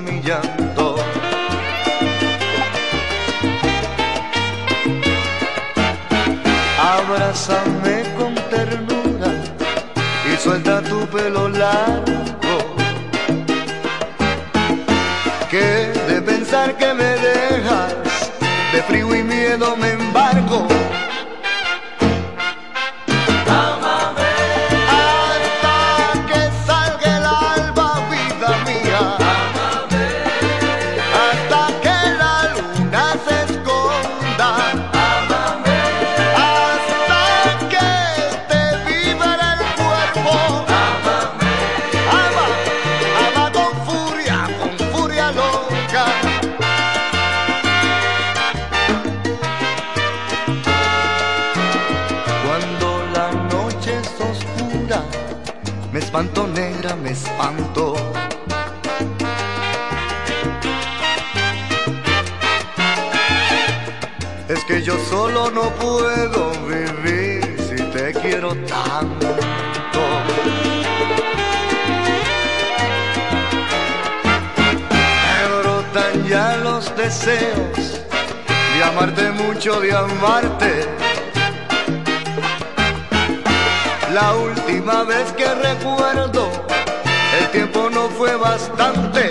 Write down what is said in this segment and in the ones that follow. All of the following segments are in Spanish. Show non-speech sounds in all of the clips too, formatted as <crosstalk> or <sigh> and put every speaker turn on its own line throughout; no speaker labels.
mi
llanto. Abrázame con ternura y suelta tu pelo largo que de pensar que me dejas, de frío y miedo me embargo. Solo no puedo vivir si te quiero tanto. Me brotan ya los deseos de amarte mucho, de amarte la última vez que recuerdo, el tiempo no fue bastante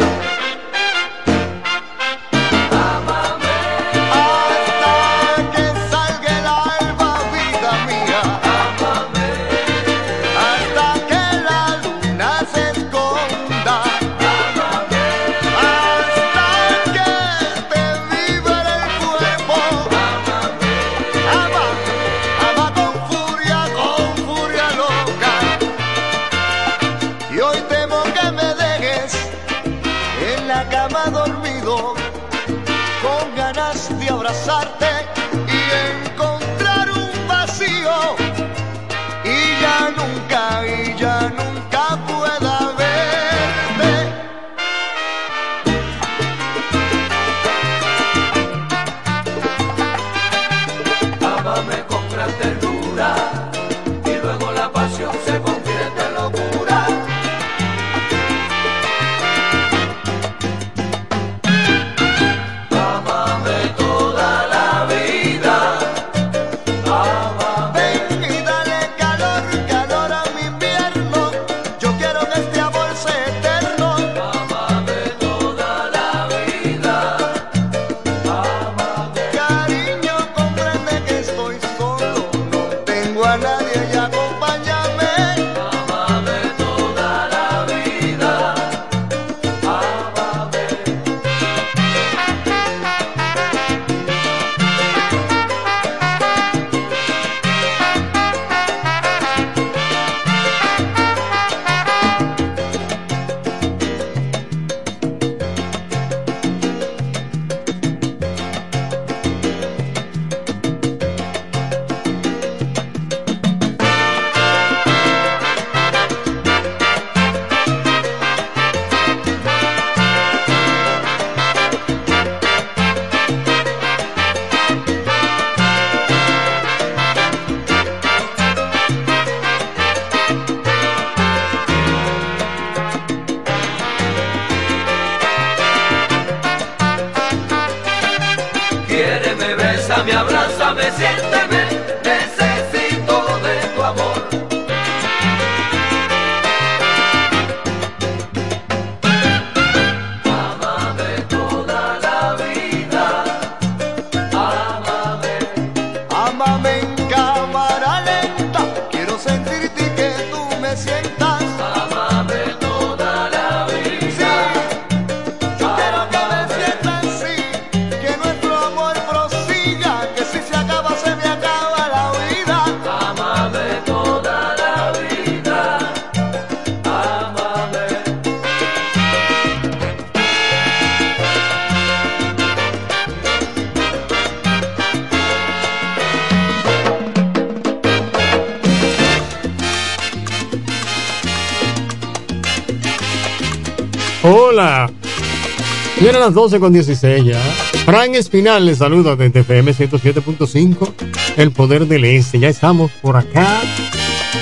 las 12 con 16 ya. Fran Espinal les saluda desde FM 107.5, El Poder del Este. Ya estamos por acá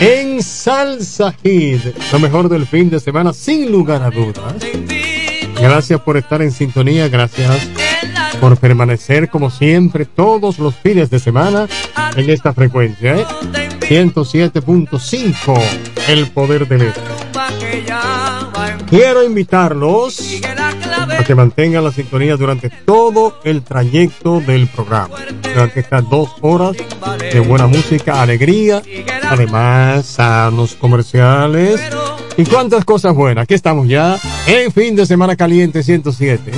en Salsa Hit, lo mejor del fin de semana, sin lugar a dudas. Gracias por estar en sintonía, gracias por permanecer como siempre todos los fines de semana en esta frecuencia. ¿eh? 107.5, El Poder del Este. Quiero invitarlos a que mantengan la sintonía durante todo el trayecto del programa. Durante estas dos horas de buena música, alegría, además sanos comerciales y cuántas cosas buenas. Aquí estamos ya en fin de semana caliente 107.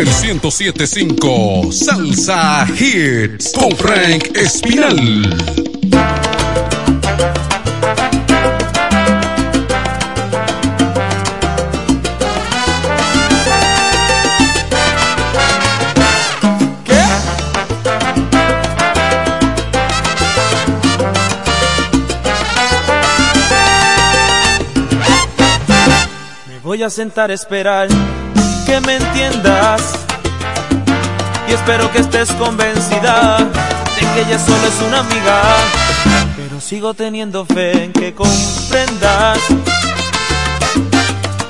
En el 1075 Salsa Hits con Frank Espinal.
voy a sentar a esperar que me entiendas. Y espero que estés convencida de que ella solo es una amiga. Pero sigo teniendo fe en que comprendas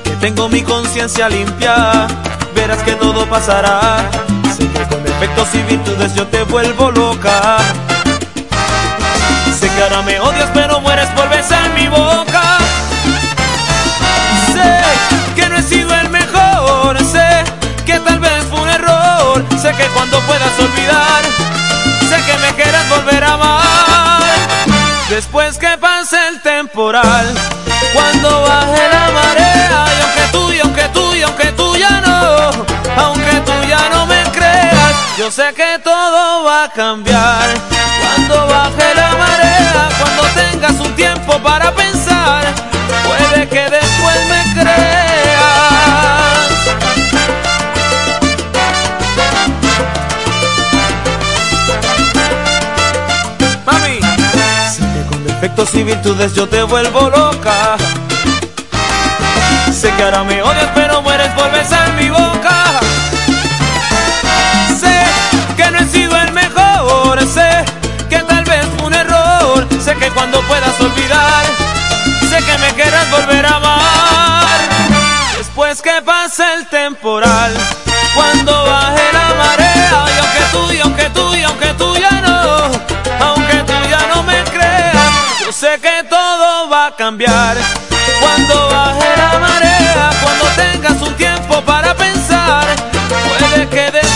que tengo mi conciencia limpia. Verás que todo pasará. Sé que con defectos y virtudes yo te vuelvo loca. Sé que ahora me odias, pero mueres por besar mi boca. Volver. Después que pase el temporal, cuando baje la marea, y aunque tú, y aunque tú, y aunque tú ya no, aunque tú ya no me creas, yo sé que todo va a cambiar. Cuando baje la marea, cuando tengas un tiempo para pensar, puede que después me creas. Defectos y virtudes yo te vuelvo loca. Sé que ahora me odias, pero mueres por besar mi boca. Sé que no he sido el mejor, sé que tal vez un error. Sé que cuando puedas olvidar, sé que me quieras volver a amar. Después que pase el temporal, cambiar. Cuando baje la marea, cuando tengas un tiempo para pensar, puede que después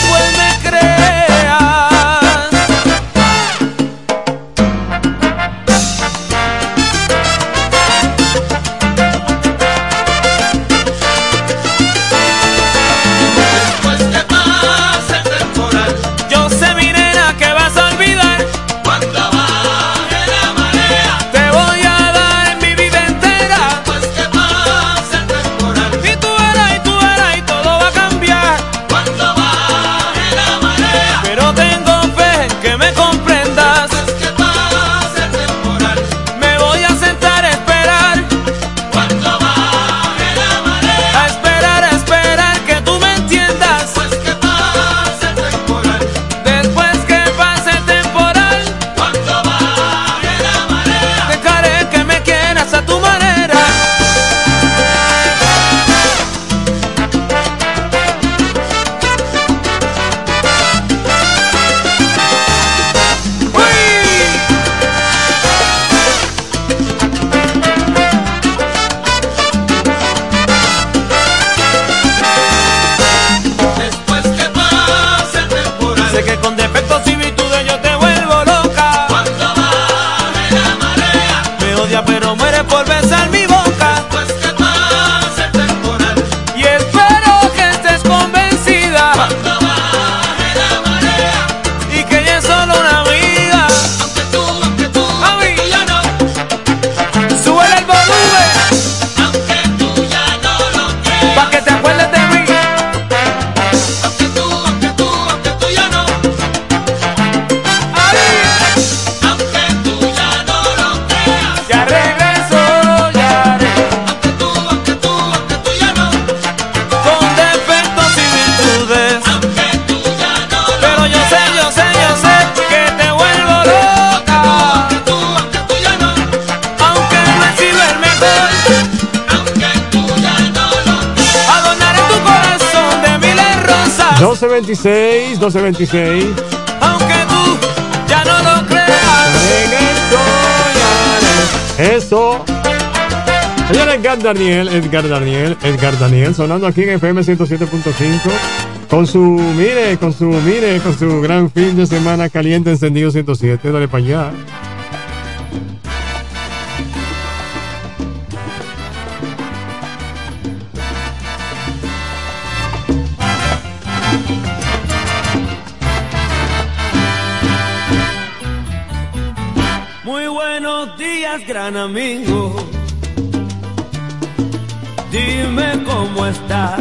1226, 1226.
Aunque tú ya no lo creas.
Eso. Señor Edgar Daniel, Edgar Daniel, Edgar Daniel, sonando aquí en FM 107.5. Con su, mire, con su, mire, con su gran fin de semana caliente encendido 107. Dale para allá.
Días, gran amigo. Dime cómo estás.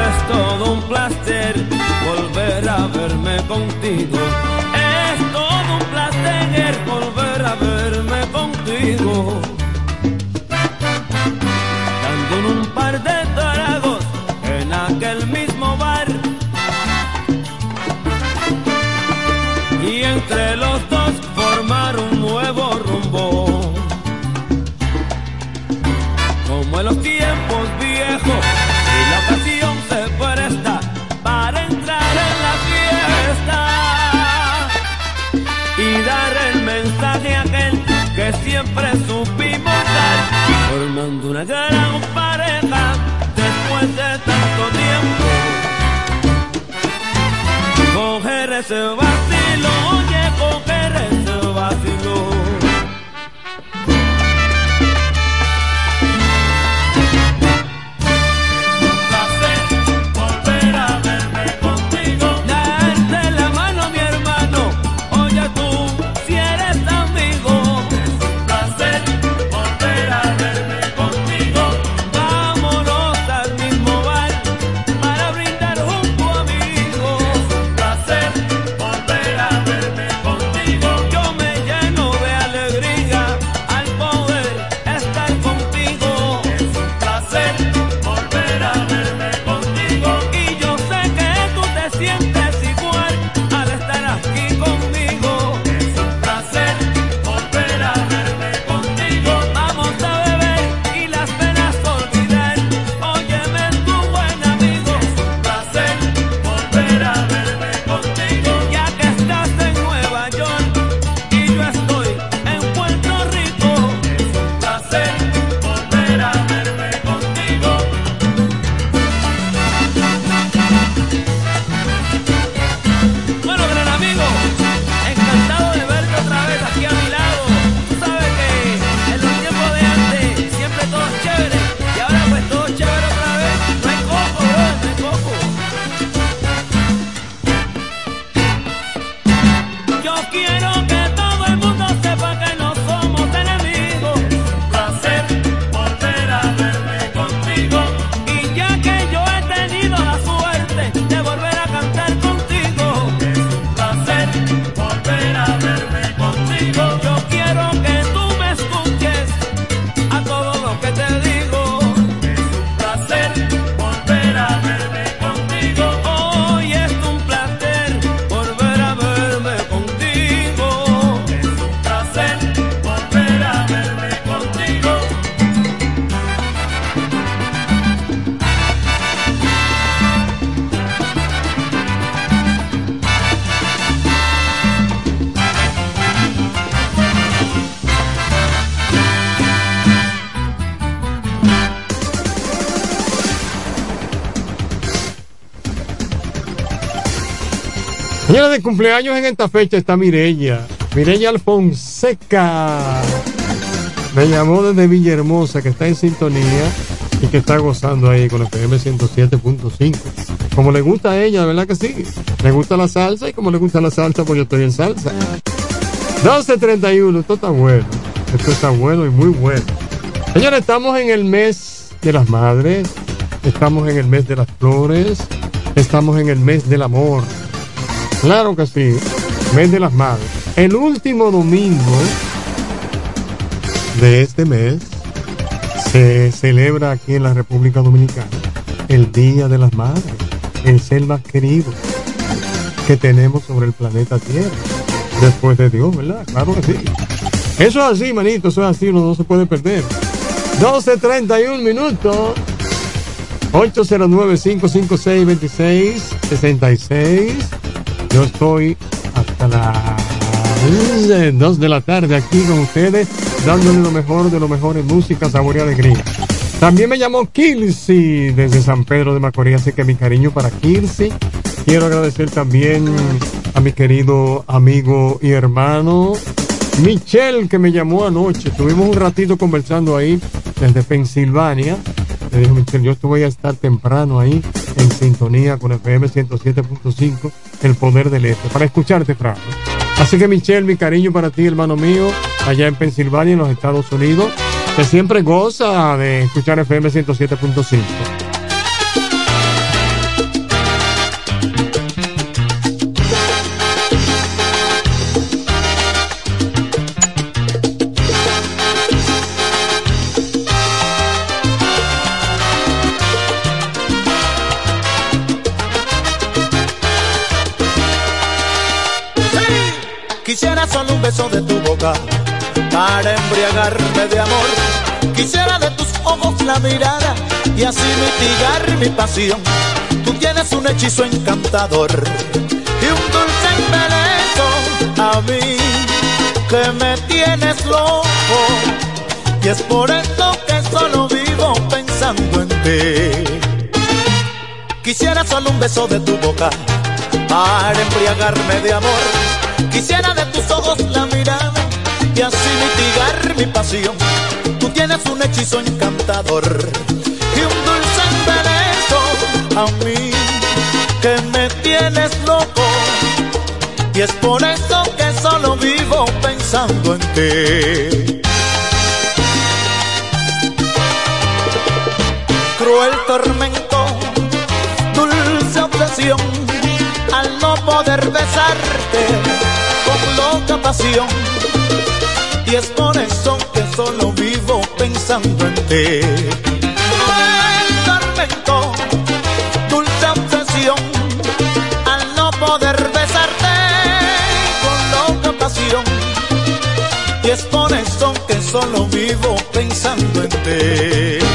Es todo un placer volver a verme contigo. Es todo un placer volver a verme contigo. Dando un par de Coger ese
cumpleaños en esta fecha está Mirella. Mirella Alfonseca. Me llamó desde Villahermosa, que está en sintonía y que está gozando ahí con FM 107.5. Como le gusta a ella, ¿verdad que sí? Le gusta la salsa y como le gusta la salsa, pues yo estoy en salsa. 12.31, esto está bueno. Esto está bueno y muy bueno. Señores, estamos en el mes de las madres, estamos en el mes de las flores, estamos en el mes del amor. Claro que sí, mes de las madres. El último domingo de este mes se celebra aquí en la República Dominicana el Día de las Madres, el ser más querido que tenemos sobre el planeta Tierra, después de Dios, ¿verdad? Claro que sí. Eso es así, manito, eso es así, uno no se puede perder. 12.31 minutos. 809-556-2666. Yo estoy hasta las 2 de la tarde aquí con ustedes, dándole lo mejor de lo mejor en música, sabor y alegría. También me llamó Kilsi desde San Pedro de Macorís, así que mi cariño para Kilsi. Quiero agradecer también a mi querido amigo y hermano Michelle que me llamó anoche. Estuvimos un ratito conversando ahí desde Pensilvania. Le dijo Michelle, yo te voy a estar temprano ahí en sintonía con FM 107.5, El Poder del Este, para escucharte, Fran. Así que Michelle, mi cariño para ti, hermano mío, allá en Pensilvania, en los Estados Unidos, que siempre goza de escuchar FM 107.5.
de tu boca para embriagarme de amor. Quisiera de tus ojos la mirada y así mitigar mi pasión. Tú tienes un hechizo encantador y un dulce embeleso a mí que me tienes loco. Y es por eso que solo vivo pensando en ti. Quisiera solo un beso de tu boca para embriagarme de amor Quisiera de tus ojos la mirada y así mitigar mi pasión. Tú tienes un hechizo encantador y un dulce embeleso a mí que me tienes loco. Y es por eso que solo vivo pensando en ti. Cruel tormento, dulce obsesión, al no poder besarte pasión. Y es por eso que solo vivo pensando en ti. El tormento, dulce obsesión, al no poder besarte con loca pasión. Y es por eso que solo vivo pensando en ti.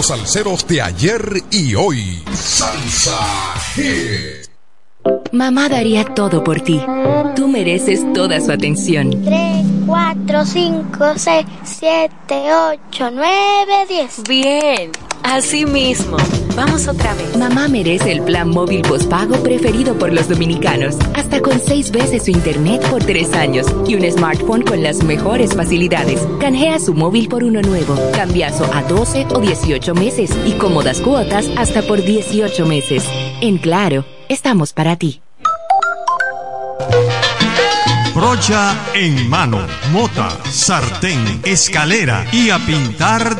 Éxitos salseros de ayer y hoy. Salsa Hit.
Mamá daría todo por ti. Tú mereces toda su atención.
3, 4, 5, 6, 7, 8, 9, 10.
Bien, así mismo. Vamos otra vez. Mamá merece el plan móvil postpago preferido por los dominicanos. Hasta con seis veces su internet por tres años y un smartphone con las mejores facilidades. Canjea su móvil por uno nuevo. Cambiazo a 12 o 18 meses y cómodas cuotas hasta por 18 meses. En claro, estamos para ti.
Brocha en mano, mota, sartén, escalera y a pintar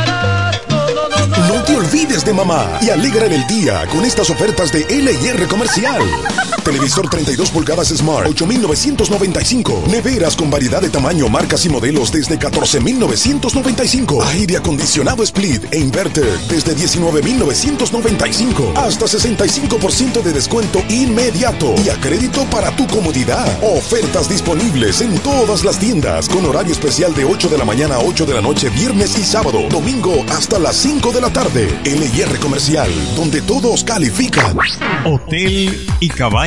Olvides de mamá y alegra el día con estas ofertas de LIR Comercial. Televisor 32 pulgadas Smart, 8,995. Neveras con variedad de tamaño, marcas y modelos desde 14,995. Aire acondicionado Split e Inverter desde 19,995. Hasta 65% de descuento inmediato y a crédito para tu comodidad. Ofertas disponibles en todas las tiendas con horario especial de 8 de la mañana a 8 de la noche, viernes y sábado. Domingo hasta las 5 de la tarde. LIR Comercial, donde todos califican.
Hotel y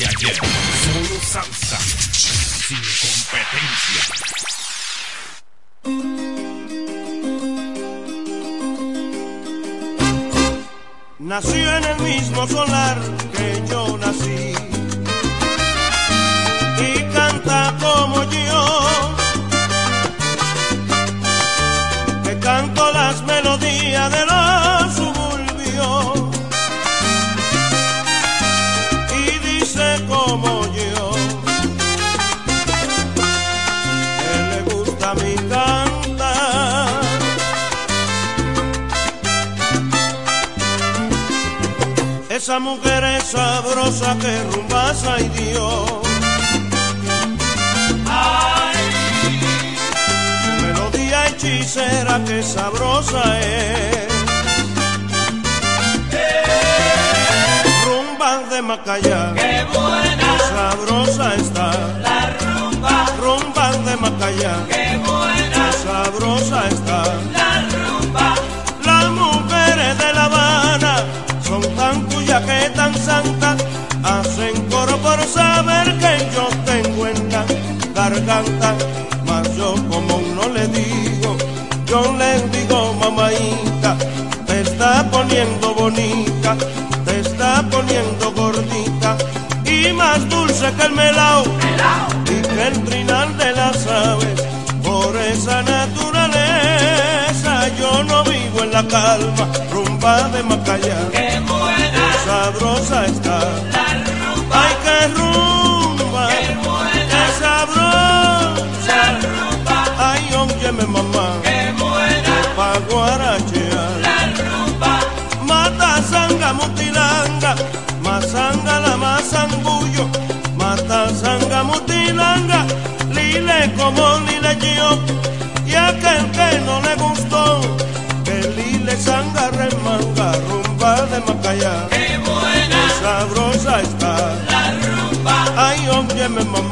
De ayer, solo salsa, sin competencia.
Nació en el mismo solar que yo nací. Y canta como yo, Esa mujer es sabrosa que rumbasa y Dios. Su melodía hechicera que sabrosa es. Rumba de Macaya. Qué buena. sabrosa está. La rumba. Rumba de Macaya. Qué buena. sabrosa está. La tan santas, hacen coro por saber que yo tengo en la garganta, mas yo como no le digo, yo le digo mamaita, te está poniendo bonita, te está poniendo gordita, y más dulce que el melao, y que el trinal de las aves, por esa naturaleza yo no vivo en la calma, rumba de Macaya. Sabrosa está. La rumba, ay qué rumba, qué buena, qué sabrosa. La rumba, ay óyeme mamá, qué buena, pa guarachear. La rumba, mata sanga mutilanga, masanga la masangullo, mata sanga mutilanga, lile como lile yo, y aquel que no le gustó que lile sanga remanga, rumba de Macaya. Sabrosa está. La rumba, ay óyeme mamá.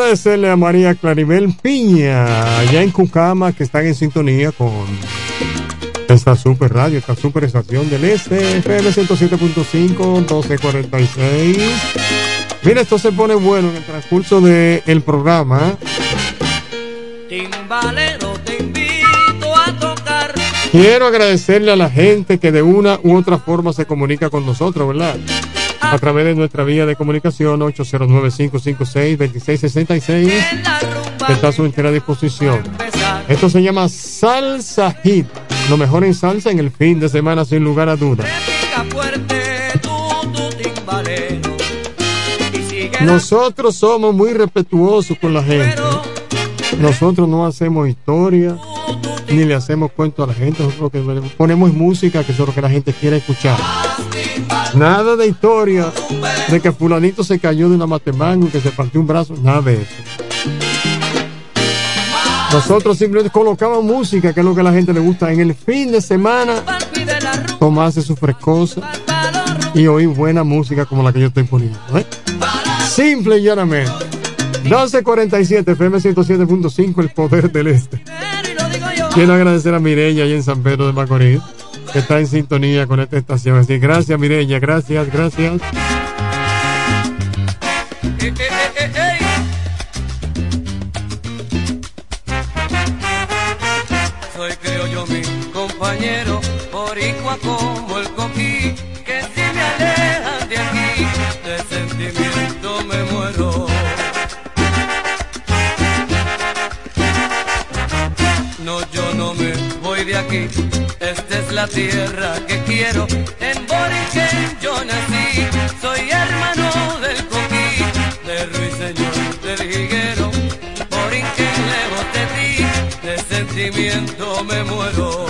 Agradecerle a María Claribel Piña, allá en Cucama, que están en sintonía con esta super radio, esta super estación del Este, FM 107.5, 1246. Mira, esto se pone bueno en el transcurso del programa.
Timbalero, te invito a tocar.
Quiero agradecerle a la gente que de una u otra forma se comunica con nosotros, ¿verdad? A través de nuestra vía de comunicación 809-556-2666, que está a su entera disposición. Esto se llama Salsa Hit, lo mejor en salsa en el fin de semana sin lugar a dudas. Nosotros somos muy respetuosos con la gente. Nosotros no hacemos historia ni le hacemos cuento a la gente. Nosotros lo que ponemos música, que es lo que la gente quiere escuchar. Nada de historia de que fulanito se cayó de una matemango y que se partió un brazo. Nada de eso. Nosotros simplemente colocamos música, que es lo que a la gente le gusta en el fin de semana. Tomarse su frescosa y oír buena música como la que yo estoy poniendo. ¿eh? Simple y llanamente. 1247 FM 107.5 El Poder del Este. Quiero agradecer a Mireya y en San Pedro de Macorís que está en sintonía con esta estación. Así gracias Mireya, gracias, gracias.
Soy creo yo mi compañero, boricua como aquí, esta es la tierra que quiero, en Boriquén yo nací, soy hermano del coquí, de Ruiseñor del Higuero, Boriquén lejos de ti, de sentimiento me muero.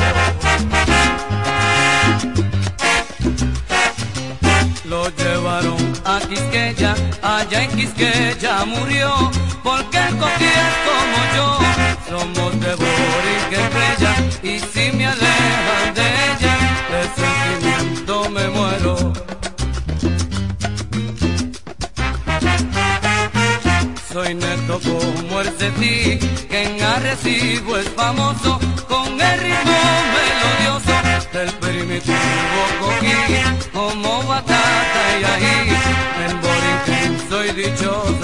Lo llevaron a Quisqueya, allá en Quisqueya murió, porque el coquí es como yo, somos de Boriquén Playa, y si de sentimiento me muero. Soy neto como el Cetí, que en Arrecibo es famoso, con el ritmo melodioso del primitivo coquí, como batata y ají, en Borinquen soy dichoso.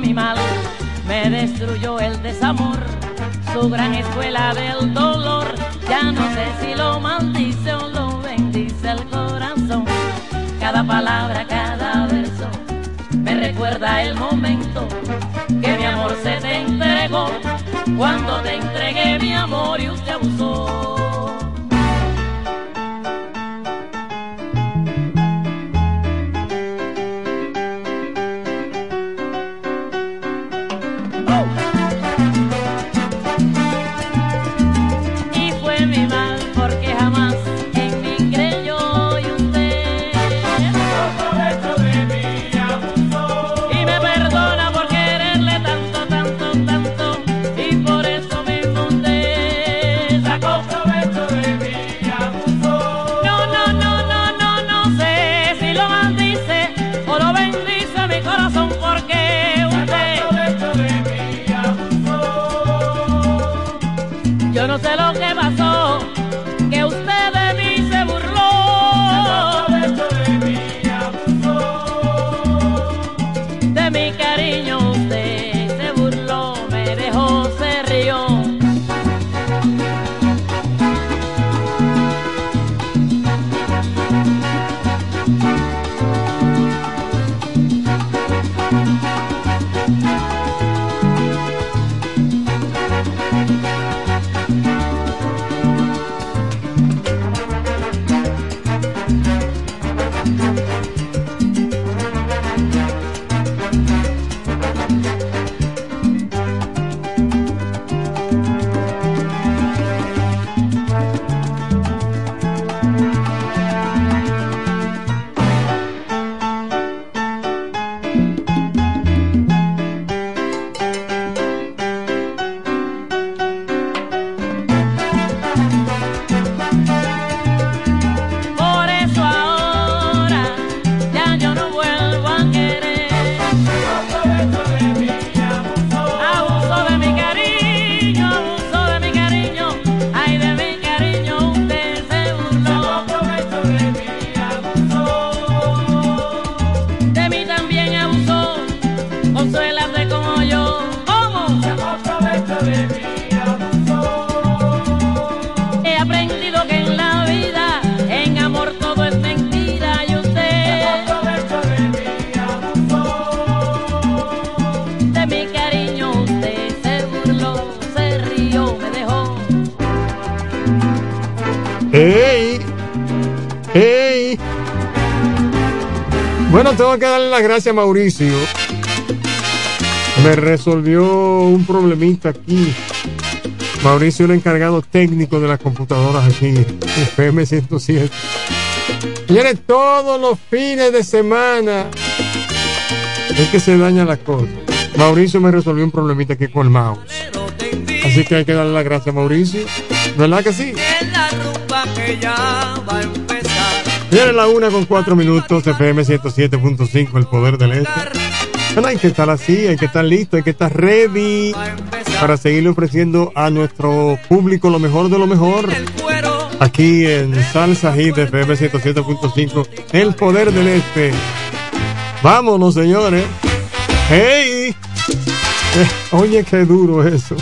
mi mal, me destruyó el desamor, su gran escuela del dolor, ya no sé si lo maldice o lo bendice el corazón, cada palabra, cada verso, me recuerda el momento que mi amor se te entregó, cuando te entregué mi amor y usted abusó.
Gracias Mauricio. Me resolvió un problemita aquí. Mauricio, el encargado técnico de las computadoras aquí, FM 107. Viene todos los fines de semana. Es que se daña la cosa. Mauricio me resolvió un problemita aquí con el mouse. Así que hay que darle las gracias a Mauricio. ¿Verdad que sí? Viene la una con cuatro minutos, FM 107.5, el poder del este. Bueno, hay que estar así, hay que estar listo, hay que estar ready para seguirle ofreciendo a nuestro público lo mejor de lo mejor. Aquí en Salsa Hit FM 107.5, el poder del este. Vámonos, señores. ¡Hey! <laughs> Oye, qué duro eso.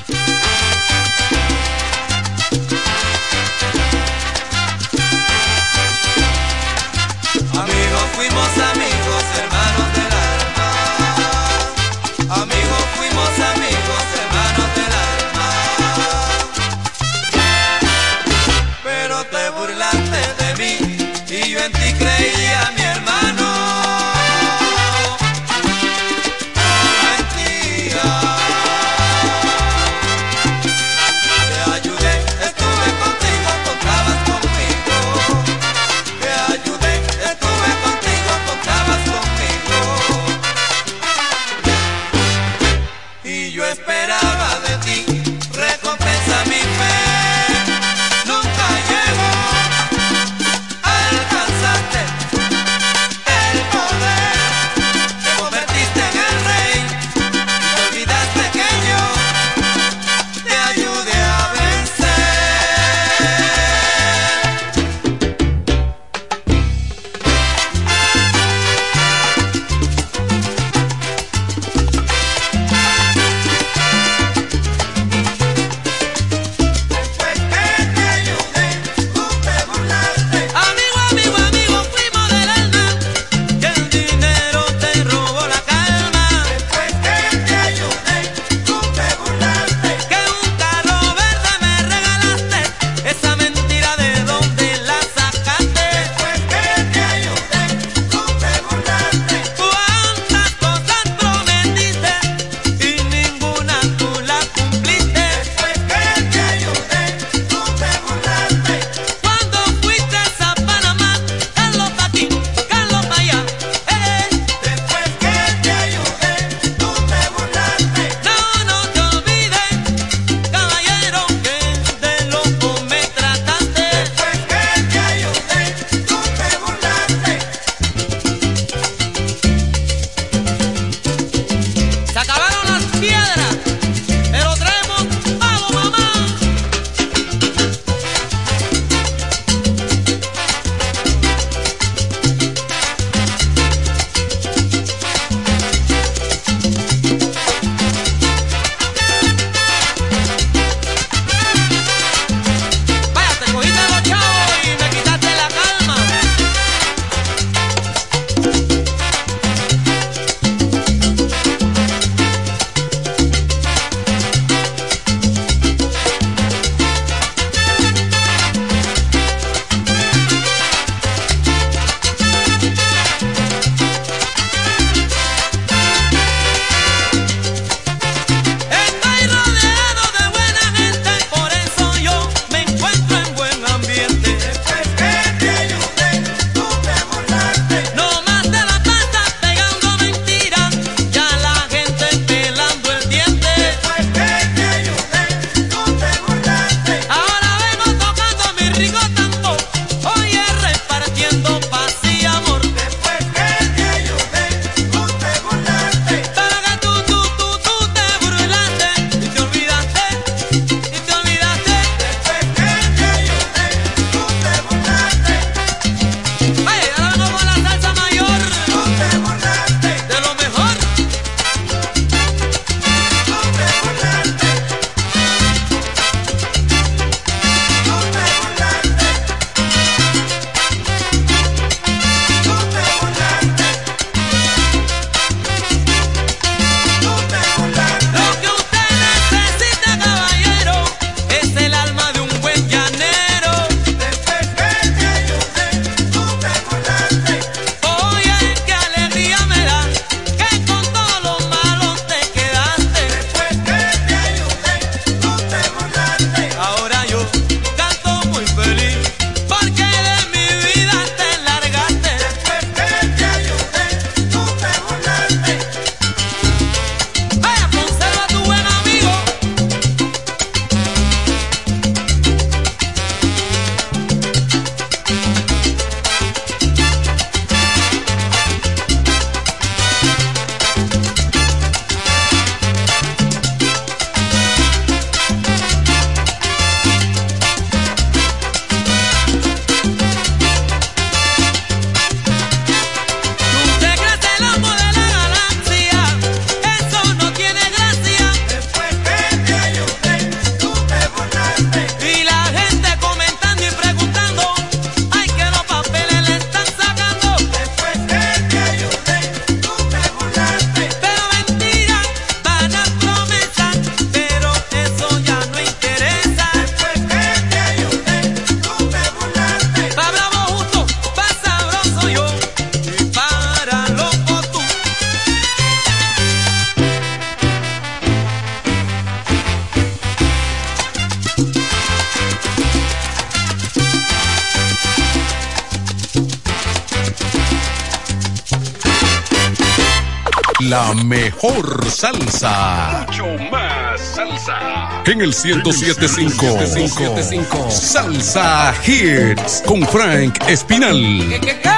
la mejor salsa.
Mucho más salsa.
En el 1075. 1075. Salsa Hits con Frank Espinal.
¿Qué, qué, qué?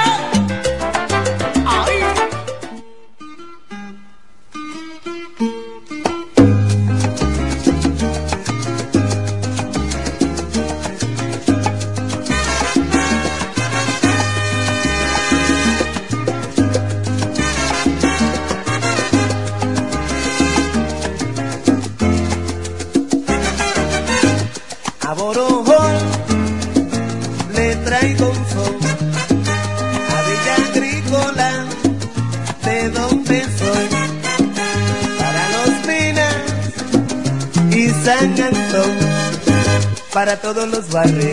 para todos los barrios.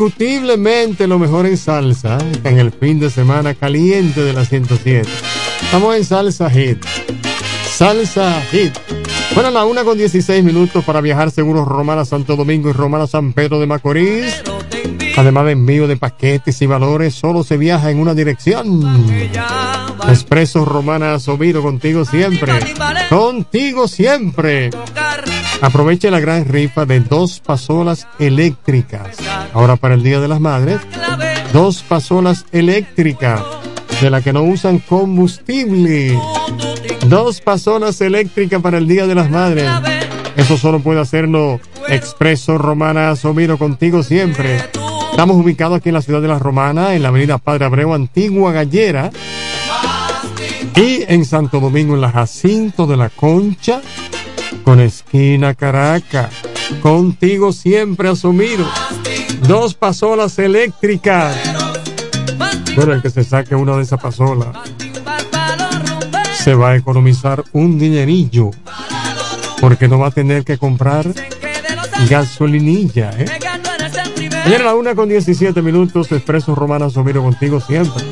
Indiscutiblemente lo mejor en salsa, en el fin de semana caliente de la 107. Estamos en Salsa Hit. Salsa Hit. Bueno, la una con 16 minutos para viajar seguros Romana Santo Domingo y Romana San Pedro de Macorís. Además de envío de paquetes y valores, solo se viaja en una dirección. Expreso Romana Sobido contigo siempre. Contigo siempre. Aproveche la gran rifa de dos pasolas eléctricas. Ahora para el Día de las Madres, dos pasolas eléctricas de la que no usan combustible. Dos pasolas eléctricas para el Día de las Madres. Eso solo puede hacerlo Expreso Romana Somiro contigo siempre. Estamos ubicados aquí en la ciudad de La Romana, en la avenida Padre Abreu, Antigua Gallera. Y en Santo Domingo, en la Jacinto de la Concha, con esquina Caracas. Contigo siempre asumido. Dos pasolas eléctricas. Bueno, el que se saque una de esas pasolas se va a economizar un dinerillo. Porque no va a tener que comprar gasolinilla, ¿eh? A la una con 17 minutos, Expreso Romana Somiro contigo siempre.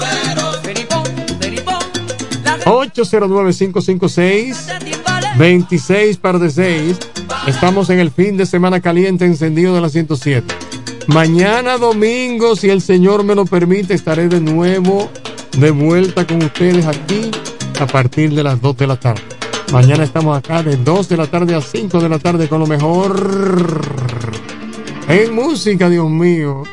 809-556 par de 6. Estamos en el fin de semana caliente encendido de la 107. Mañana domingo, si el Señor me lo permite, estaré de nuevo de vuelta con ustedes aquí a partir de las 2 de la tarde. Mañana estamos acá de 2 de la tarde a 5 de la tarde con lo mejor en música, Dios mío.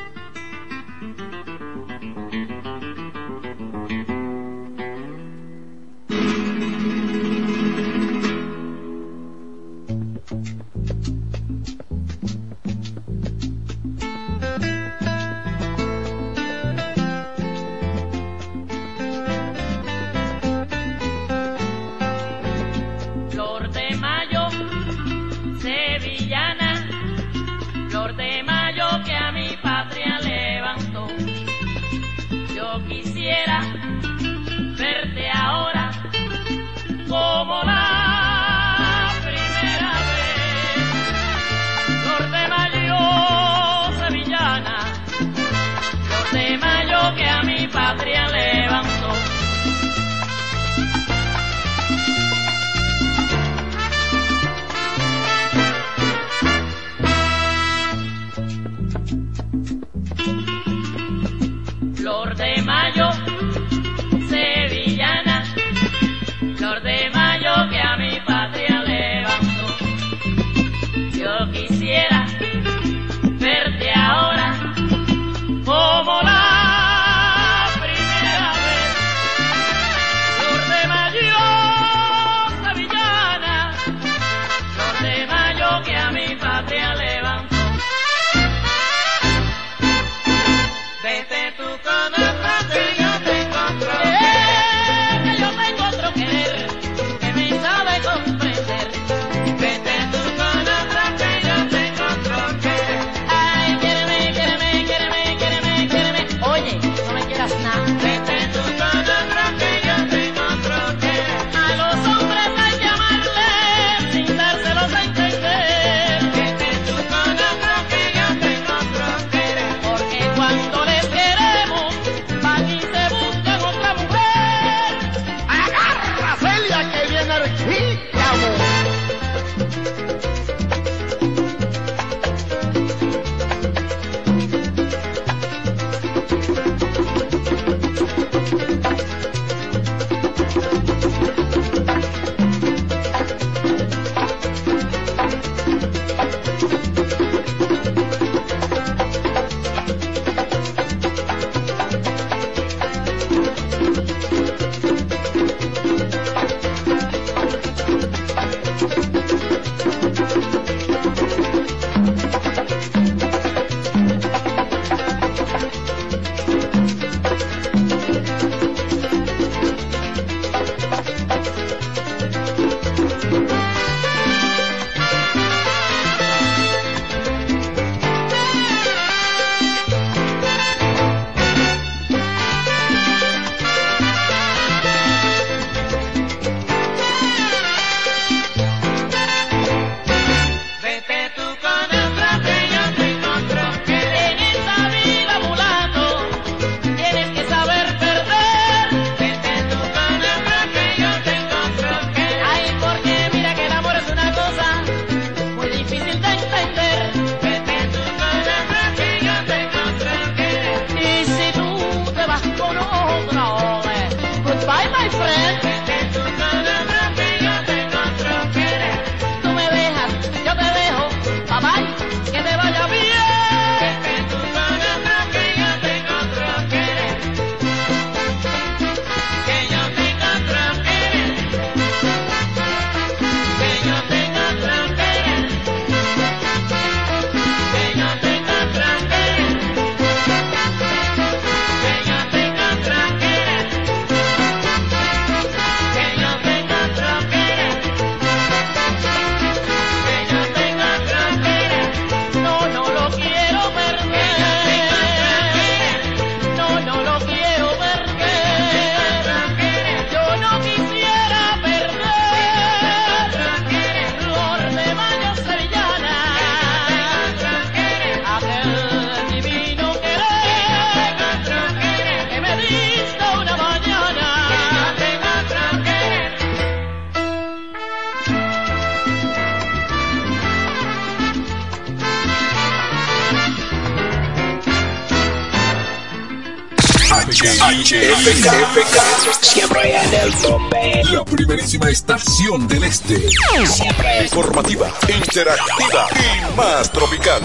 HFK. Siempre en el tope. La primerísima estación del este. Siempre informativa, interactiva y más tropical.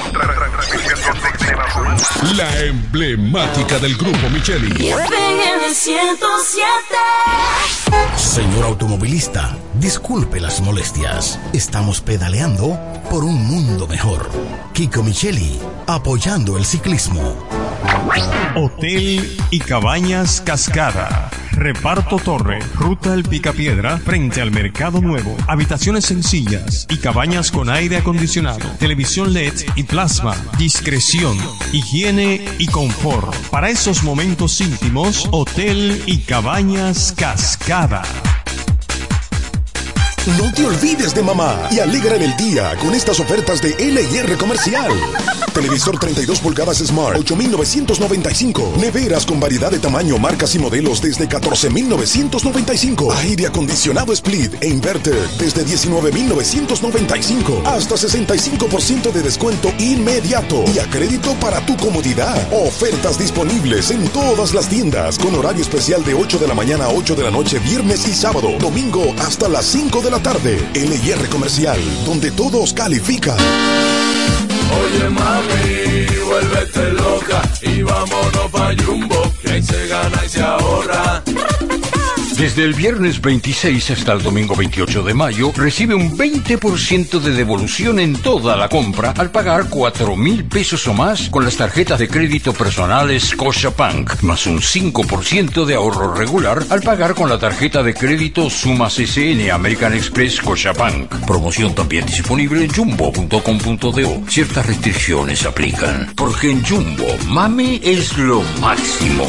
La emblemática del grupo Micheli.
Señor automovilista, disculpe las molestias. Estamos pedaleando por un mundo mejor. Kiko Micheli, apoyando el ciclismo.
Hotel y Cabañas Cascada. Reparto Torre, Ruta El Picapiedra, frente al Mercado Nuevo. Habitaciones sencillas y cabañas con aire acondicionado, televisión LED y plasma. Discreción, higiene y confort. Para esos momentos íntimos, Hotel y Cabañas Cascada.
No te olvides de mamá y alegra el día con estas ofertas de LIR Comercial. Televisor 32 pulgadas Smart, 8,995. Neveras con variedad de tamaño, marcas y modelos desde 14,995. Aire acondicionado Split e Inverter desde 19,995. Hasta 65% de descuento inmediato y a crédito para tu comodidad. Ofertas disponibles en todas las tiendas con horario especial de 8 de la mañana a 8 de la noche, viernes y sábado. Domingo hasta las 5 de la tarde. LIR Comercial, donde todos califican.
Oye mami, vuélvete loca y vámonos pa' Jumbo, que se gana y se ahorra.
Desde el viernes 26 hasta el domingo 28 de mayo, recibe un 20% de devolución en toda la compra al pagar 4 mil pesos o más con las tarjetas de crédito personales Scotiabank, más un 5% de ahorro regular al pagar con la tarjeta de crédito Sumas SN American Express Scotiabank. Promoción también disponible en jumbo.com.do. Ciertas restricciones aplican. Porque en Jumbo, mami es lo máximo.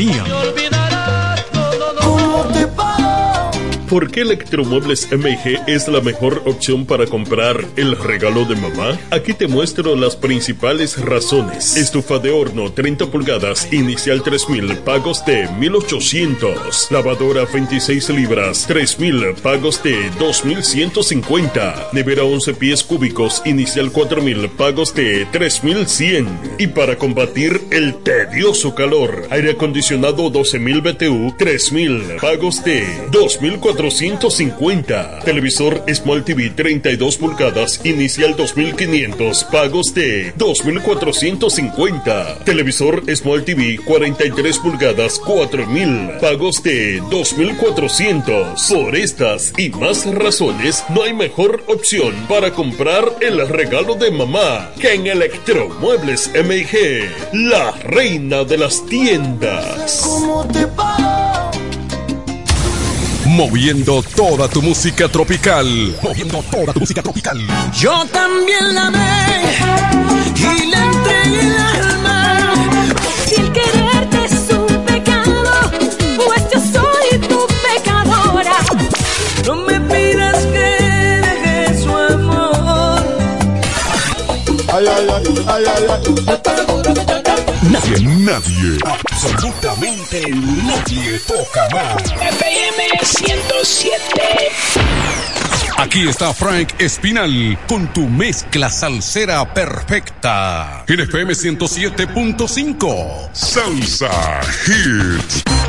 tenía.
¿Por qué Electromuebles MG es la mejor opción para comprar el regalo de mamá? Aquí te muestro las principales razones. Estufa de horno 30 pulgadas, inicial 3000, pagos de 1800. Lavadora 26 libras, 3000, pagos de 2150. Nevera 11 pies cúbicos, inicial 4000, pagos de 3100. Y para combatir el tedioso calor, aire acondicionado 12000 BTU, 3000, pagos de 2400. 450. Televisor Small TV 32 pulgadas, inicial 2500, pagos de 2450. Televisor Small TV 43 pulgadas, 4000, pagos de 2400. Por estas y más razones, no hay mejor opción para comprar el regalo de mamá que en Electromuebles MG, la reina de las tiendas.
¿Cómo te Moviendo toda tu música tropical. Moviendo toda tu música tropical.
Yo también la amé y le entregué el alma.
Si el quererte es un pecado, pues
yo soy tu pecadora.
No me pidas que deje su amor.
Ay, ay, ay, ay, ay, ay nadie, nadie, absolutamente nadie toca más.
FM 107.
Aquí está Frank Espinal con tu mezcla salsera perfecta. En FM 107.5.
Salsa Hits.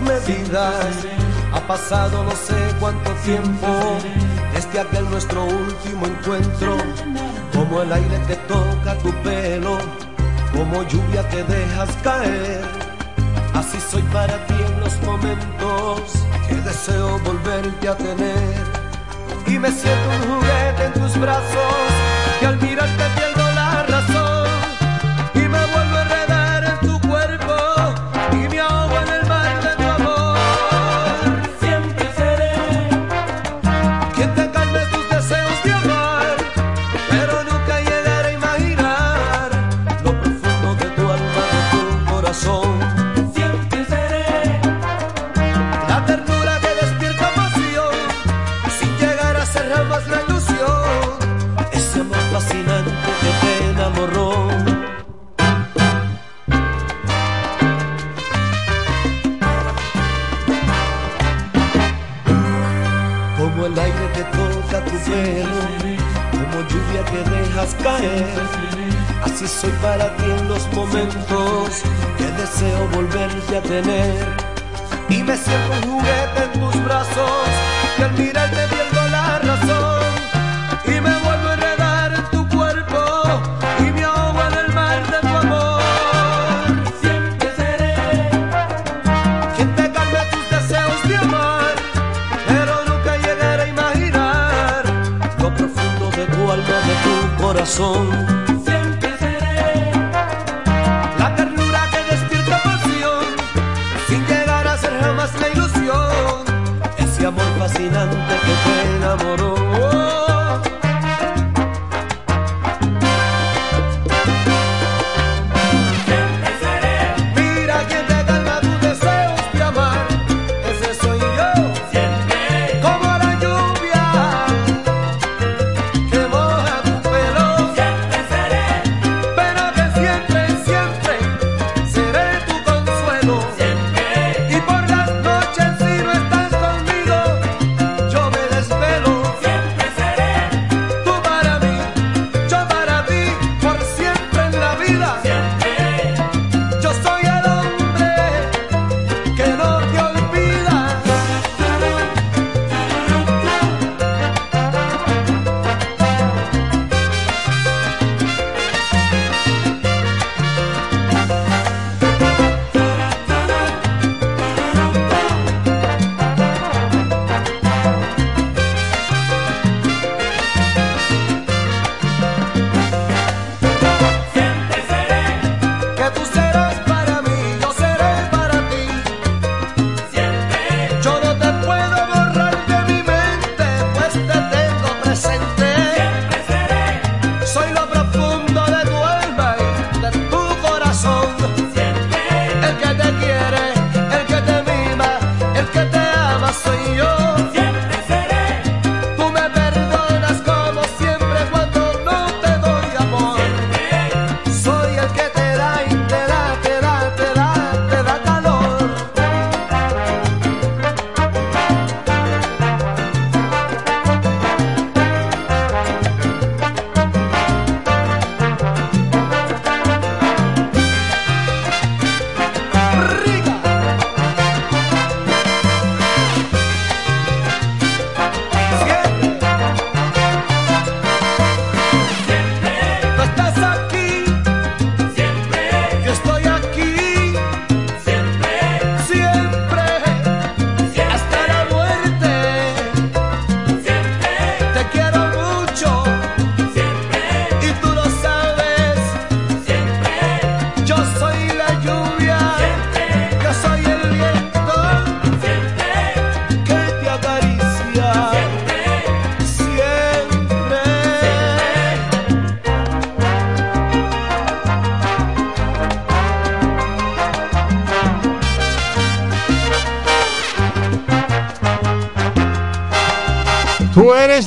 medidas. Ha pasado no sé cuánto tiempo desde aquel nuestro último encuentro. Como el aire que toca tu pelo, como lluvia que dejas caer. Así soy para ti en los momentos que deseo volverte a tener. Y me siento un juguete en tus brazos que al mirarte listening.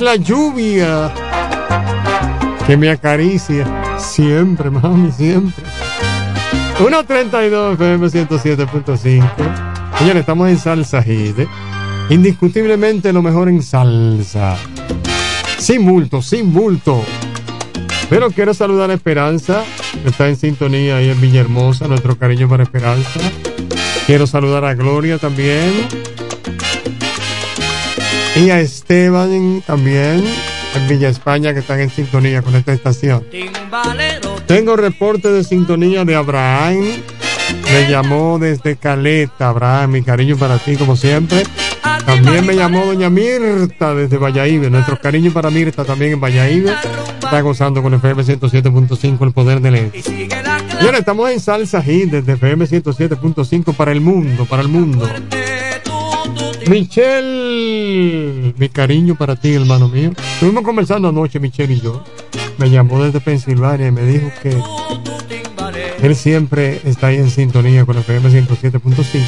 La lluvia que me
acaricia siempre, mami, siempre. 1.32 FM 107.5. Señores, estamos en Salsa Hit. Indiscutiblemente lo mejor en salsa. Sin bulto, sin bulto. Pero quiero saludar a Esperanza, que está en sintonía ahí en Villahermosa. Nuestro cariño para Esperanza. Quiero saludar a Gloria también. Y a Esteban también en Villa España que están en sintonía con esta estación. Tengo reporte de sintonía de Abraham. Me llamó desde Caleta, Abraham, mi cariño para ti como siempre. También me llamó doña Mirta desde Valladolid. Nuestro cariño para Mirta también en Valladolid. Está gozando con FM 107.5 el poder de ley. Y estamos en Salsa Hit desde FM 107.5 para el mundo, para el mundo. Michelle, mi cariño para ti, hermano mío. Estuvimos conversando anoche, Michelle y yo. Me llamó desde Pensilvania y me dijo que él siempre está ahí en sintonía con FM 107.5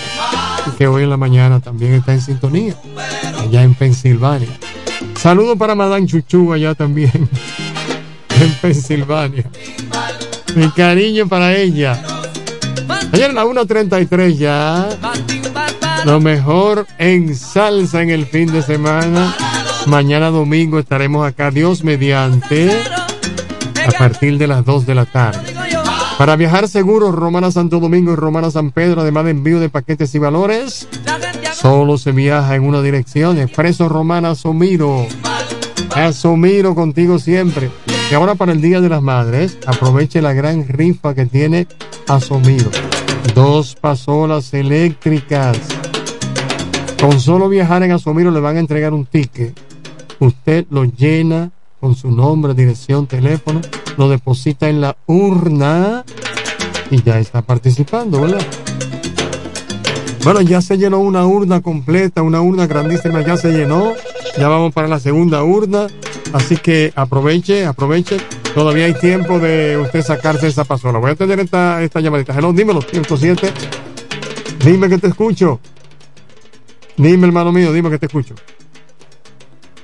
y que hoy en la mañana también está en sintonía, allá en Pensilvania. Saludo para Madame Chuchu allá también, <laughs> en Pensilvania. Mi cariño para ella. Ayer en la 1.33 ya. Lo mejor en salsa en el fin de semana. Mañana domingo estaremos acá, Dios mediante, a partir de las 2 de la tarde. Para viajar seguro, Romana Santo Domingo y Romana San Pedro, además de envío de paquetes y valores, solo se viaja en una dirección, Expreso Romana Somiro. Asomiro contigo siempre. Y ahora para el Día de las Madres, aproveche la gran rifa que tiene Asomiro. Dos pasolas eléctricas con solo viajar en Asomiro le van a entregar un ticket. Usted lo llena con su nombre, dirección, teléfono, lo deposita en la urna y ya está participando, ¿verdad? Bueno, ya se llenó una urna completa, una urna grandísima, ya se llenó. Ya vamos para la segunda urna. Así que aproveche, aproveche. Todavía hay tiempo de usted sacarse esa pasola. Voy a tener esta, esta llamadita. Hello, dímelo, 107. Dime que te escucho. Dime, hermano mío, dime que te escucho.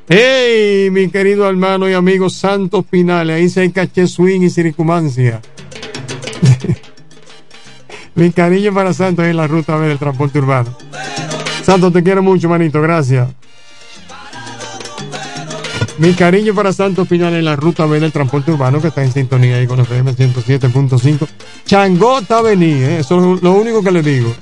¡Hey, mi querido hermano y amigo Santos Pinales! Ahí se caché swing y circunmancia. <laughs> mi cariño para Santos en la ruta del transporte urbano. Santos, te quiero mucho, manito, gracias. Mi cariño para Santos Pinales en la ruta B del transporte urbano que está en sintonía ahí con FM 107.5. Changota vení, ¿eh? eso es lo único que le digo.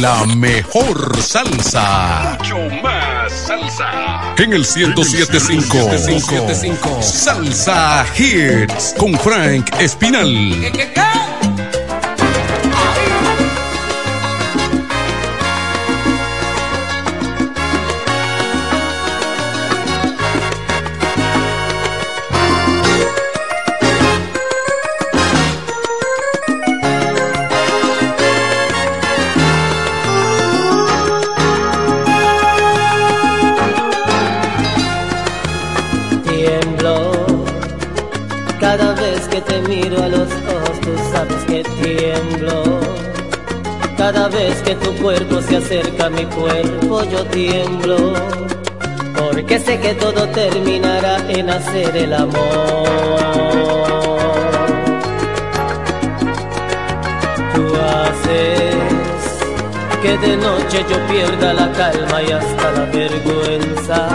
La
mejor salsa.
Mucho más salsa.
En el 1075 Salsa Hits con Frank Espinal.
Tiemblo que tu cuerpo se acerca a mi cuerpo, yo tiemblo. Porque sé que todo terminará en hacer el amor. Tú haces que de noche yo pierda la calma y hasta la vergüenza.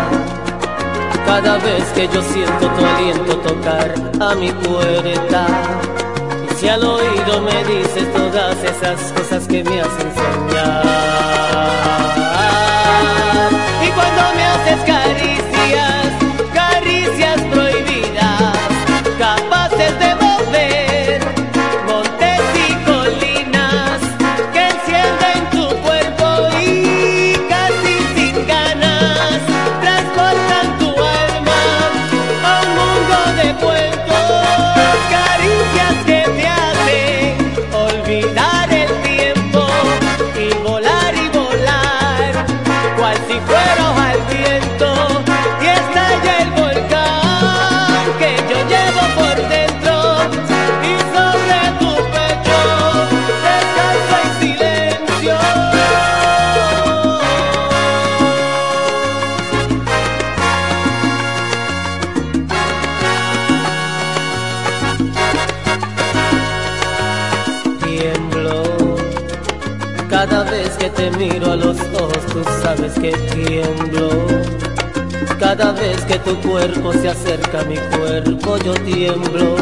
Cada vez que yo siento tu aliento tocar a mi puerta si al oído me dices todas esas cosas que me hacen soñar. Y cuando me haces caricias, sabes que tiemblo. Cada vez que tu cuerpo se acerca a mi cuerpo, yo tiemblo.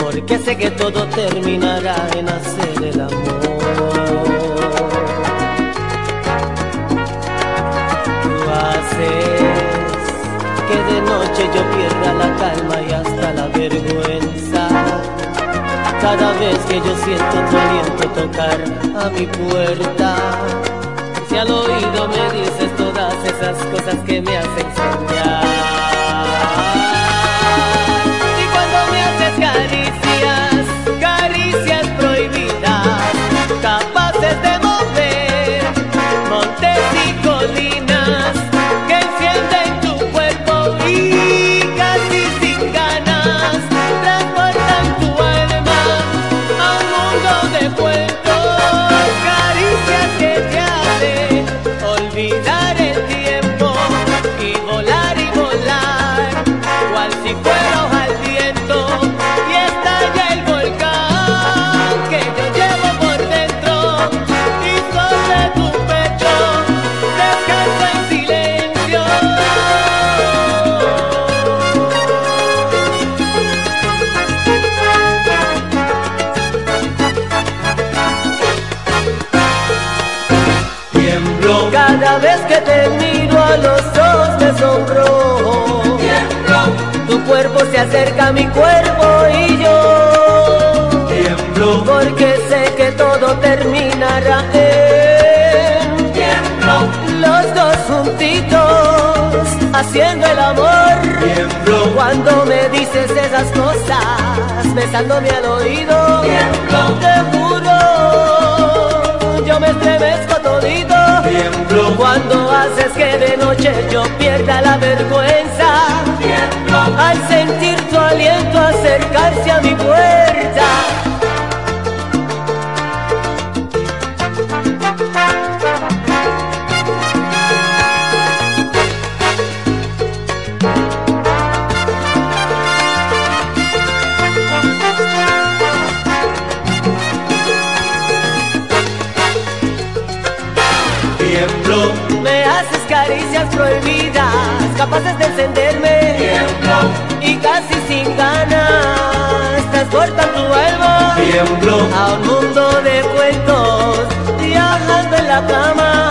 Porque sé que todo terminará en hacer el amor. Tú haces que de noche yo pierda la calma y hasta la vergüenza. Cada vez que yo siento tu aliento tocar a mi puerta, al oído me dices todas esas cosas que me hacen soñar. Mi cuerpo y yo tiemblo. porque sé que todo terminará en tiemblo. los dos juntitos haciendo el amor. Tiemblo. Cuando me dices esas cosas besándome al oído tiemblo. te juro yo me estremezco todito. Tiemblo. Cuando haces que de noche yo pierda la vergüenza al sentir tu aliento acercarse a mi puerta. Tiemblo Me haces caricias prohibidas Capaces de encenderme. Tiemblo. Y casi sin ganas Transportan tu alma Tiemblo. A un mundo de cuentos Viajando en la cama.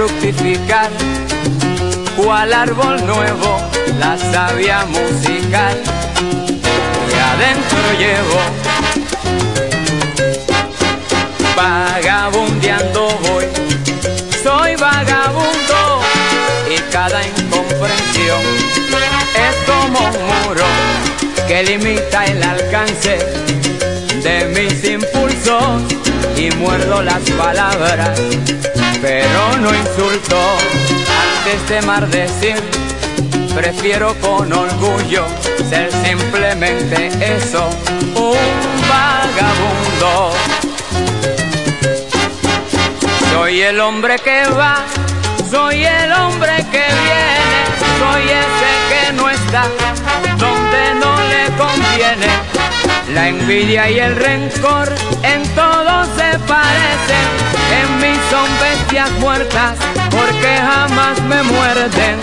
Fructificar. Cual árbol nuevo, la savia musical. Y adentro llevo Vagabundeando voy, soy vagabundo y cada incomprensión es como un muro que limita el alcance de mis impulsos y muerdo las palabras, pero no insulto antes de maldecir. Prefiero con orgullo ser simplemente eso, un vagabundo. Soy el hombre que va, soy el hombre que viene, soy ese que no está donde no le conviene. La envidia y el rencor en todo se parecen, en mí son bestias muertas porque jamás me muerden.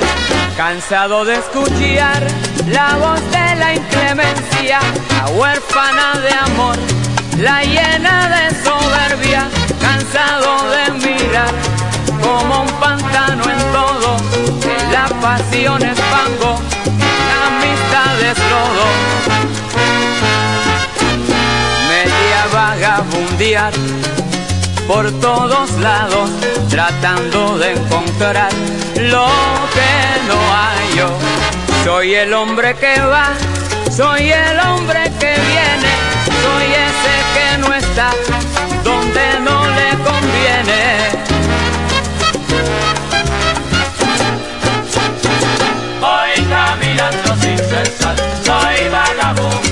Cansado de escuchar la voz de la inclemencia, la huérfana de amor, la llena de soberbia, cansado de mirar como un pantano en todo, la pasión es fango, la amistad es lodo. Vagabundear por todos lados, tratando de encontrar lo que no hay yo. Soy el hombre que va, soy el hombre que viene, soy ese que no está donde no le conviene.
Voy caminando sin cesar, soy vagabundo.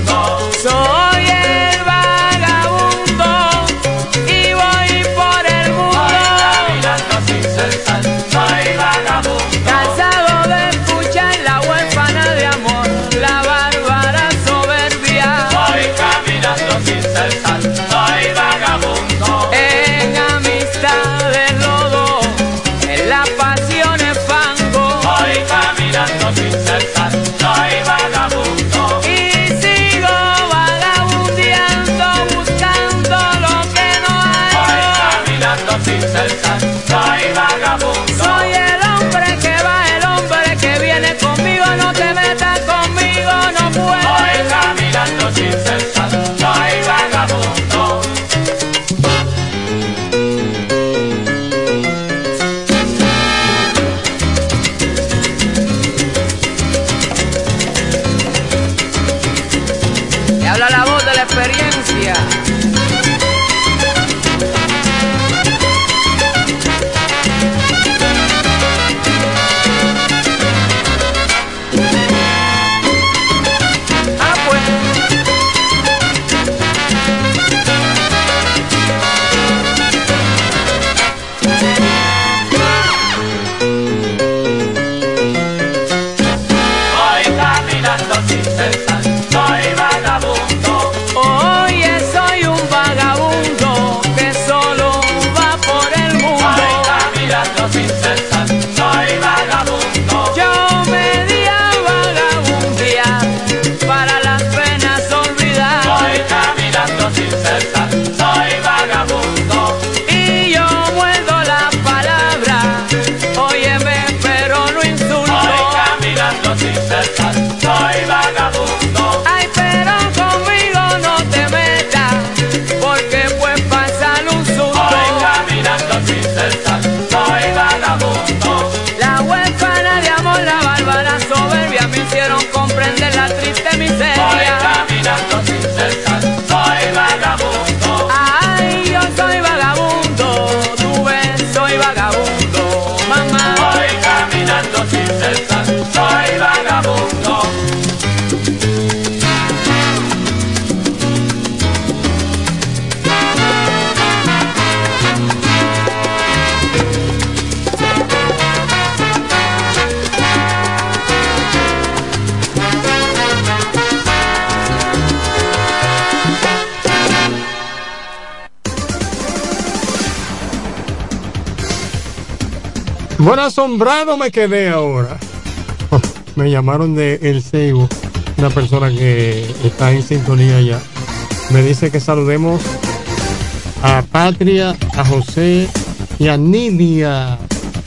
Bueno, asombrado me quedé ahora. me llamaron de El Seibo, una persona que está en sintonía ya. Me dice que saludemos a Patria, a José y a Nidia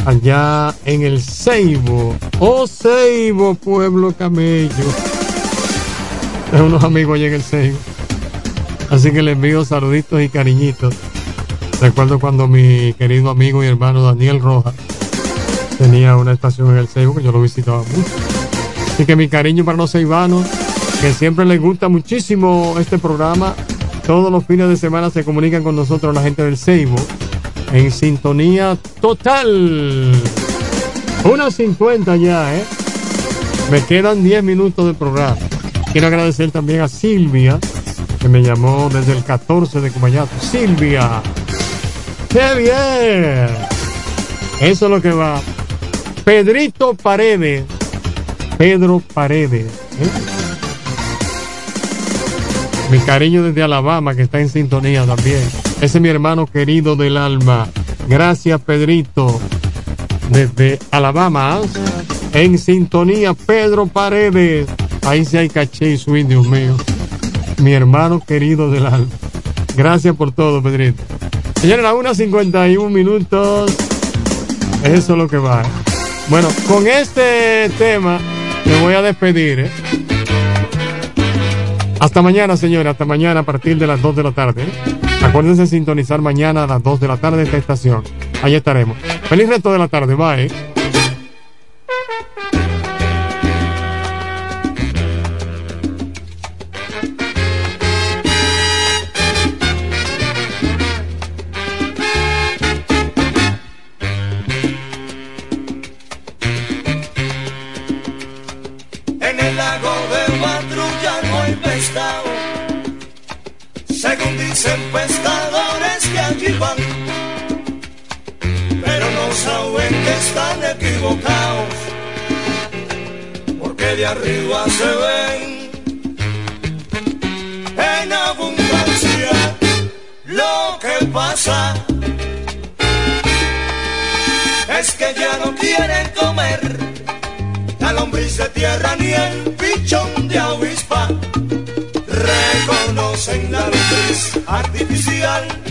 allá en el Ceibo. Oh Ceibo, pueblo camello. Es unos amigos allá en el Ceibo. Así que les envío saluditos y cariñitos. Recuerdo cuando mi querido amigo y hermano Daniel Rojas tenía una estación en el Ceibo que yo lo visitaba mucho. Así que mi cariño para los ceibanos, que siempre les gusta muchísimo este programa. Todos los fines de semana se comunican con nosotros la gente del Ceibo en sintonía total. Una cincuenta ya, ¿eh? Me quedan 10 minutos de programa. Quiero agradecer también a Silvia, que me llamó desde el 14 de Cumayato. Silvia, ¡qué bien! Eso es lo que va. Pedrito Paredes. Pedro Paredes. ¿eh? Mi cariño desde Alabama, que está en sintonía también. Ese es mi hermano querido del alma. Gracias, Pedrito. Desde Alabama, en sintonía, Pedro Paredes. Ahí sí hay caché y swing, Dios mío. Mi hermano querido del alma. Gracias por todo, Pedrito. Señores, a unas 51 minutos. Eso es lo que va. Bueno, con este tema me voy a despedir. ¿eh? Hasta mañana, señores. Hasta mañana a partir de las 2 de la tarde. ¿eh? Acuérdense de sintonizar mañana a las 2 de la tarde esta estación. Ahí estaremos. Feliz resto de la tarde. Bye.
Están equivocados. Porque de arriba se ven en abundancia lo que pasa. Es que ya no quieren comer la lombriz de tierra ni el pichón de avispa reconocen la lombriz artificial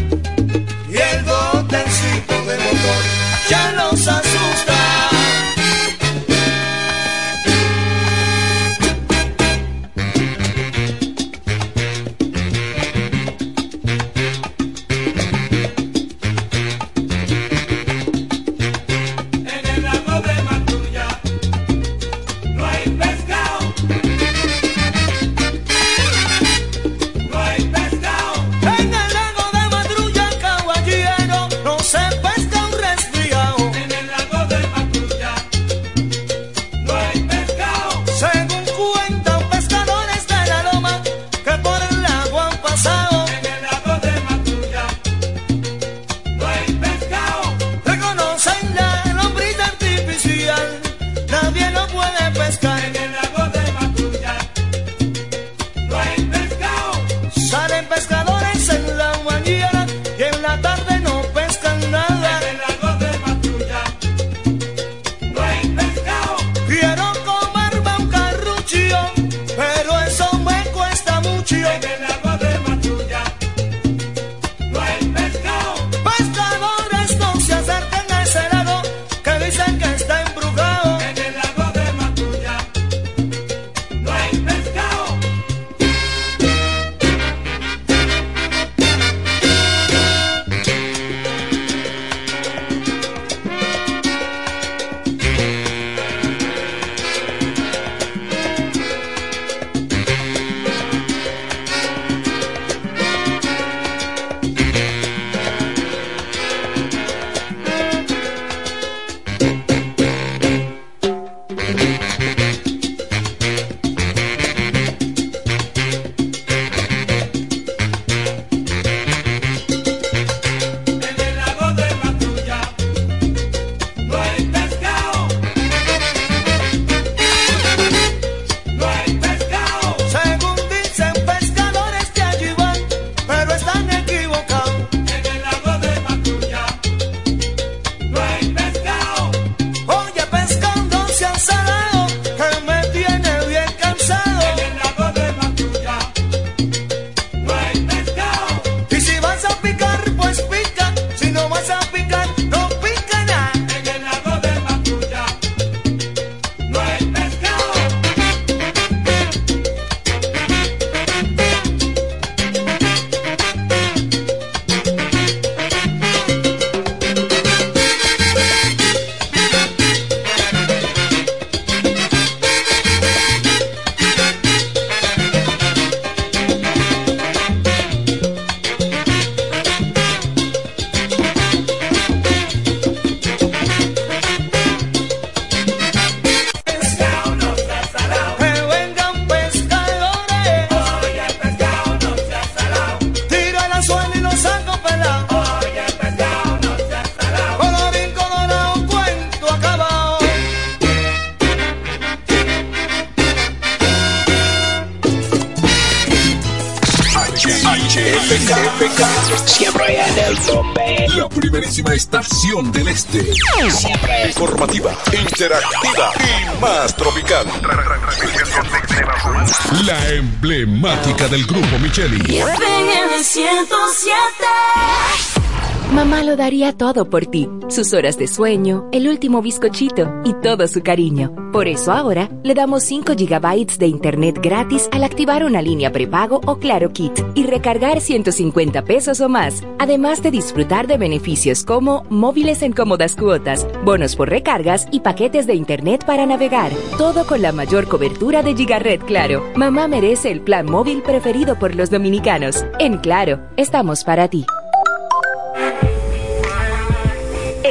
daría todo por ti, sus horas de sueño, el último bizcochito y todo su cariño. Por eso ahora le damos 5 GB de internet gratis al activar una línea prepago o Claro Kit y recargar 150 pesos o más, además de disfrutar de beneficios como móviles en cómodas cuotas, bonos por recargas y paquetes de internet para navegar. Todo con la mayor cobertura de Gigaret Claro. Mamá merece el plan móvil preferido por los dominicanos. En Claro, estamos para ti.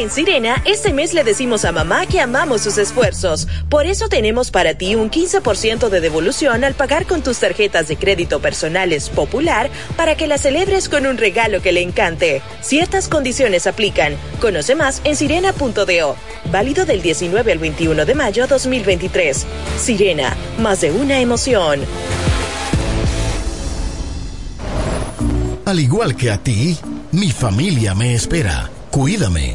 En Sirena, este mes le decimos a mamá que amamos sus esfuerzos. Por eso tenemos para ti un 15% de devolución al pagar con tus tarjetas de crédito personales Popular para que la celebres con un regalo que le encante. Ciertas condiciones aplican. Conoce más en sirena.do. Válido del 19 al 21 de mayo 2023. Sirena, más de una emoción.
Al igual que a ti, mi familia me espera. Cuídame.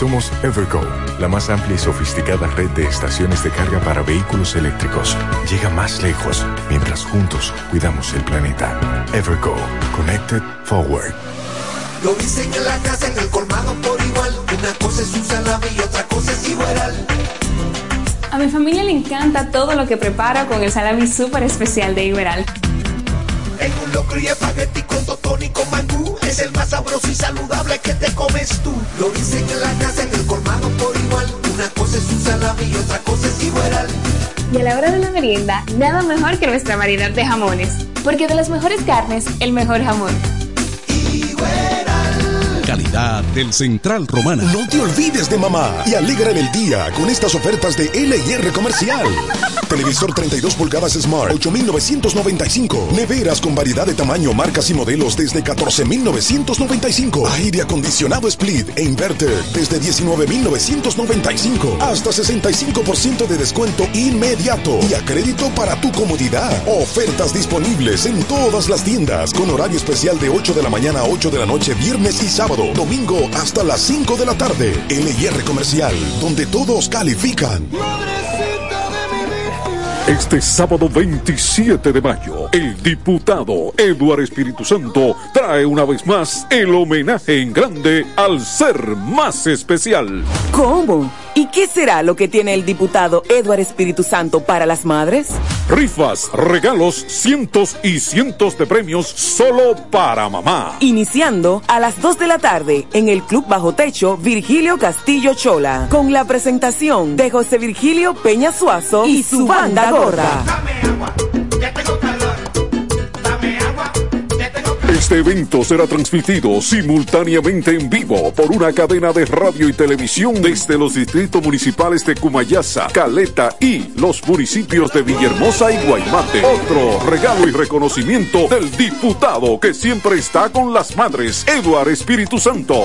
Somos Evergo, la más amplia y sofisticada red de estaciones de carga para vehículos eléctricos. Llega más lejos mientras juntos cuidamos el planeta. Evergo, Connected Forward.
Lo dicen en la casa, en el colmado por igual. Una cosa es un salami y otra cosa es igual.
A mi familia le encanta todo lo que preparo con el salami súper especial de Iberal.
En un locro y espagueti con totón y con mangú. Es el más sabroso y saludable que te comes tú. Lo dicen en la casa, en el colmado por igual. Una cosa es un salami y otra cosa es igual.
Y a la hora de la merienda, nada mejor que nuestra variedad de jamones. Porque de las mejores carnes, el mejor jamón.
Calidad del Central Romana.
No te olvides de mamá y alegra el día con estas ofertas de LIR Comercial. <laughs> Televisor 32 pulgadas Smart, 8,995. Neveras con variedad de tamaño, marcas y modelos desde 14,995. Aire acondicionado Split e Inverter desde 19,995. Hasta 65% de descuento inmediato y a crédito para tu comodidad. Ofertas disponibles en todas las tiendas con horario especial de 8 de la mañana a 8 de la noche, viernes y sábado. Domingo hasta las 5 de la tarde. LIR Comercial, donde todos califican.
Este sábado 27 de mayo, el diputado Eduardo Espíritu Santo trae una vez más el homenaje en grande al ser más especial.
¿Cómo? ¿Y qué será lo que tiene el diputado Eduardo Espíritu Santo para las madres?
Rifas, regalos, cientos y cientos de premios solo para mamá.
Iniciando a las 2 de la tarde en el Club Bajo Techo Virgilio Castillo Chola, con la presentación de José Virgilio Peña Suazo y su banda gorda.
Este evento será transmitido simultáneamente en vivo por una cadena de radio y televisión desde los distritos municipales de Cumayasa, Caleta y los municipios de Villahermosa y Guaymate. Otro regalo y reconocimiento del diputado que siempre está con las madres, Eduard Espíritu Santo.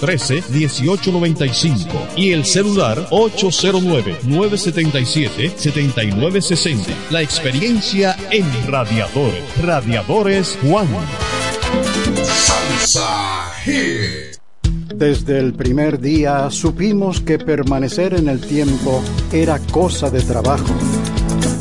1895 y el celular 809-977-7960. La experiencia en radiadores. Radiadores Juan.
Salsa Hit.
Desde el primer día supimos que permanecer en el tiempo era cosa de trabajo.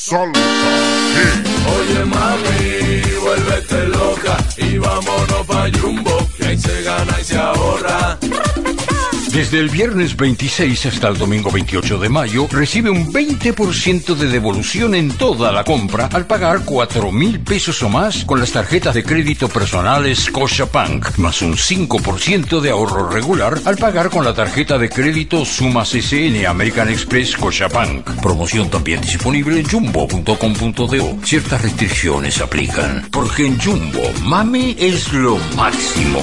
Salsa. Oye mami, vuélvete loca y vámonos pa' Jumbo, que ahí se gana y se ahorra.
Desde el viernes 26 hasta el domingo 28 de mayo, recibe un 20% de devolución en toda la compra al pagar 4 mil pesos o más con las tarjetas de crédito personales Scotiabank, más un 5% de ahorro regular al pagar con la tarjeta de crédito Sumas SN American Express Scotiabank. Promoción también disponible en jumbo.com.do. Ciertas restricciones aplican, porque en Jumbo, mami es lo máximo.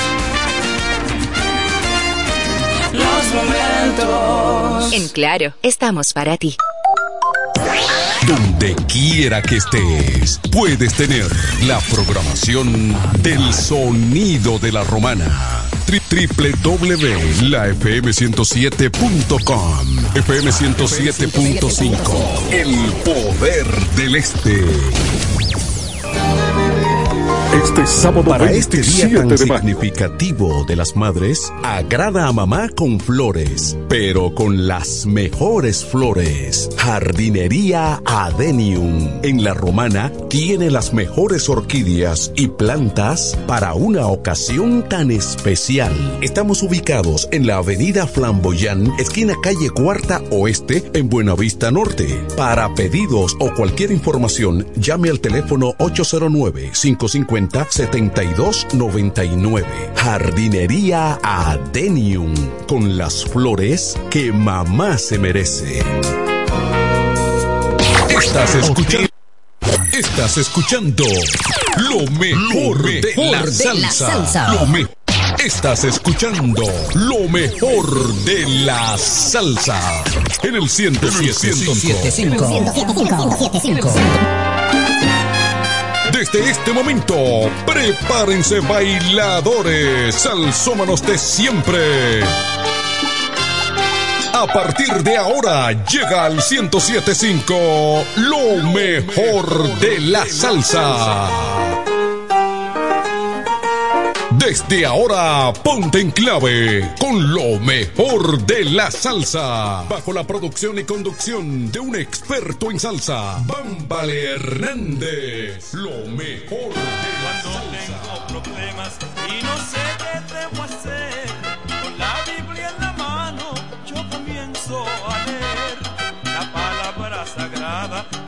Los momentos.
En Claro, estamos para ti.
Donde quiera que estés, puedes tener la programación del sonido de la romana. www.lafm107.com FM 107.5 El poder del este.
Este sábado
Para este día
27
tan
de
significativo de las madres, agrada a mamá con flores, pero con las mejores flores. Jardinería Adenium. En la romana tiene las mejores orquídeas y plantas para una ocasión tan especial. Estamos ubicados en la avenida Flamboyán, esquina calle Cuarta Oeste, en Buenavista Norte. Para pedidos o cualquier información, llame al teléfono 809-550-7299. Jardinería Adenium, con las flores que mamá se merece. Estás escuchando. Estás escuchando lo mejor, de, la salsa. Lo me- Estás escuchando lo mejor de la salsa en el 107.5. Desde este momento, prepárense bailadores, salsómanos de siempre. A partir de ahora llega al 1075 lo mejor de la salsa. Desde ahora, ponte en clave con lo mejor de la salsa. Bajo la producción y conducción de un experto en salsa, Bámbale Hernández. Lo mejor de la Cuando salsa.
Tengo problemas y no sé
qué debo hacer. Con la Biblia en la mano, yo comienzo a leer la palabra sagrada.